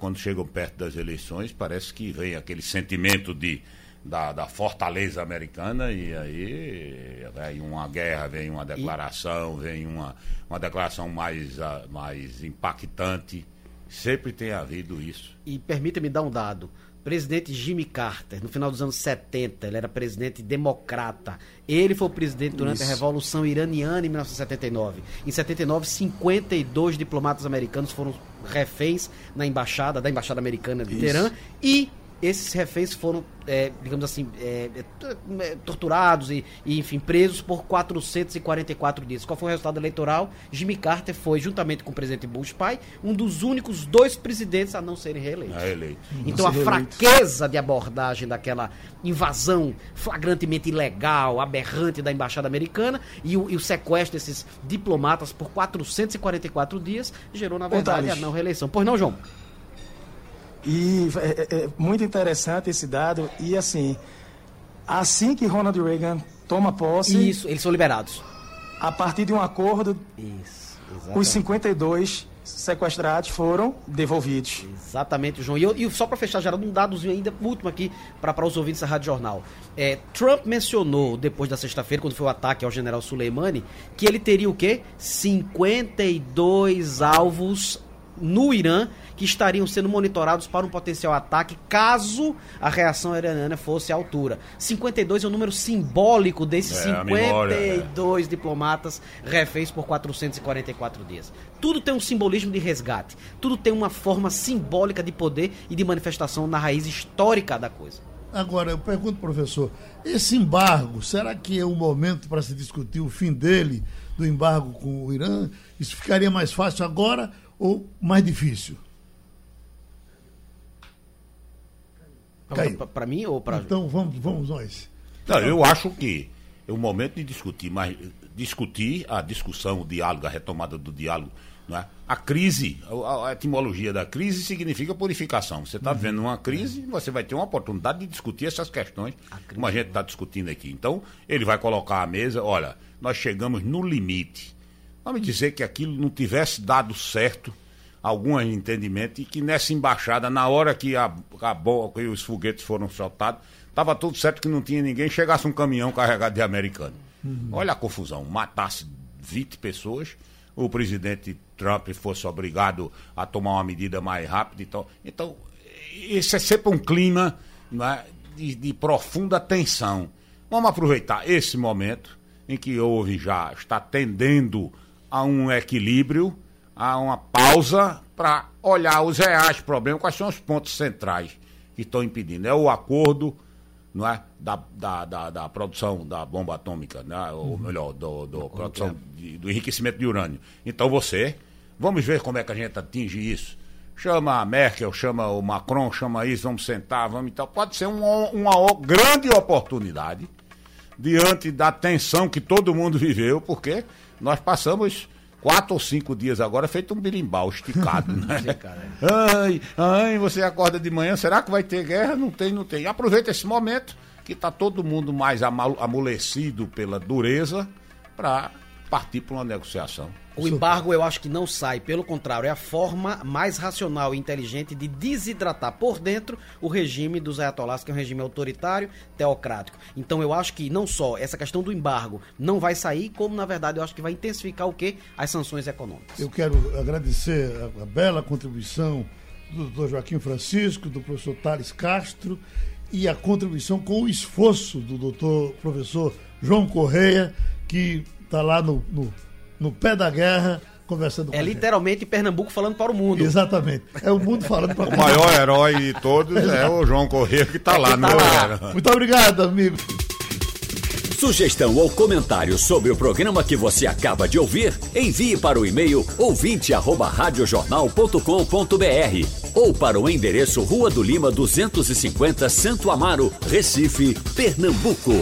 quando chegam perto das eleições, parece que vem aquele sentimento de, da, da fortaleza americana e aí vem uma guerra, vem uma declaração, vem uma, uma declaração mais, mais impactante. Sempre tem havido isso. E permita-me dar um dado. Presidente Jimmy Carter, no final dos anos 70, ele era presidente democrata. Ele foi o presidente durante Isso. a Revolução Iraniana em 1979. Em 79, 52 diplomatas americanos foram reféns na embaixada, da embaixada americana de Teherã e esses reféns foram, é, digamos assim, é, é, torturados e, e, enfim, presos por 444 dias. Qual foi o resultado eleitoral? Jimmy Carter foi, juntamente com o presidente Bush pai, um dos únicos dois presidentes a não serem reeleitos. É eleito. Então a fraqueza de abordagem daquela invasão flagrantemente ilegal, aberrante da embaixada americana e o, e o sequestro desses diplomatas por 444 dias gerou, na verdade, a não reeleição. Pois não, João? E é, é, é, muito interessante esse dado. E assim, assim que Ronald Reagan toma posse. Isso, eles são liberados. A partir de um acordo, Isso, os 52 sequestrados foram devolvidos. Exatamente, João. E, eu, e só para fechar, Geraldo, um dadozinho ainda último aqui para os ouvintes da Rádio Jornal. É, Trump mencionou, depois da sexta-feira, quando foi o ataque ao general Soleimani, que ele teria o quê? 52 alvos no Irã que estariam sendo monitorados para um potencial ataque caso a reação iraniana fosse à altura. 52 é o um número simbólico desses é, 52 memória, é. diplomatas reféns por 444 dias. Tudo tem um simbolismo de resgate, tudo tem uma forma simbólica de poder e de manifestação na raiz histórica da coisa. Agora, eu pergunto, professor, esse embargo, será que é o momento para se discutir o fim dele, do embargo com o Irã? Isso ficaria mais fácil agora ou mais difícil? Para mim ou para. Então vamos, vamos nós. Não, eu acho que é o momento de discutir, mas discutir a discussão, o diálogo, a retomada do diálogo. Não é? A crise, a, a etimologia da crise significa purificação. Você está uhum. vendo uma crise, você vai ter uma oportunidade de discutir essas questões, como a gente está discutindo aqui. Então, ele vai colocar à mesa: olha, nós chegamos no limite. Vamos dizer que aquilo não tivesse dado certo algum entendimento e que nessa embaixada, na hora que, a, a que os foguetes foram soltados, estava tudo certo que não tinha ninguém, chegasse um caminhão carregado de americano. Uhum. Olha a confusão, matasse 20 pessoas, o presidente Trump fosse obrigado a tomar uma medida mais rápida. Então, então esse é sempre um clima é, de, de profunda tensão. Vamos aproveitar esse momento em que houve já, está tendendo a um equilíbrio a uma pausa para olhar os reais problemas, quais são os pontos centrais que estão impedindo. É o acordo não é, da, da, da, da produção da bomba atômica, né? ou uhum. melhor, do, do produção de, do enriquecimento de urânio. Então você, vamos ver como é que a gente atinge isso. Chama a Merkel, chama o Macron, chama isso, vamos sentar, vamos então. Pode ser uma, uma grande oportunidade diante da tensão que todo mundo viveu, porque nós passamos quatro ou cinco dias agora, feito um birimbau esticado, né? ai, ai, você acorda de manhã, será que vai ter guerra? Não tem, não tem. Aproveita esse momento que está todo mundo mais amolecido pela dureza para partir para uma negociação. O embargo eu acho que não sai, pelo contrário, é a forma mais racional e inteligente de desidratar por dentro o regime dos ayatollahs, que é um regime autoritário, teocrático. Então eu acho que não só essa questão do embargo não vai sair, como na verdade eu acho que vai intensificar o quê? As sanções econômicas. Eu quero agradecer a, a bela contribuição do Dr. Joaquim Francisco, do professor Thales Castro e a contribuição com o esforço do doutor professor João Correia, que está lá no, no no pé da guerra, conversando com É literalmente Pernambuco falando para o mundo. Exatamente. É o mundo falando para o mundo. O maior herói de todos é o João Corrêa, que está é lá, tá no lá. Muito obrigado, amigo. Sugestão ou comentário sobre o programa que você acaba de ouvir, envie para o e-mail ouvinte@radiojornal.com.br ou para o endereço Rua do Lima 250, Santo Amaro, Recife, Pernambuco.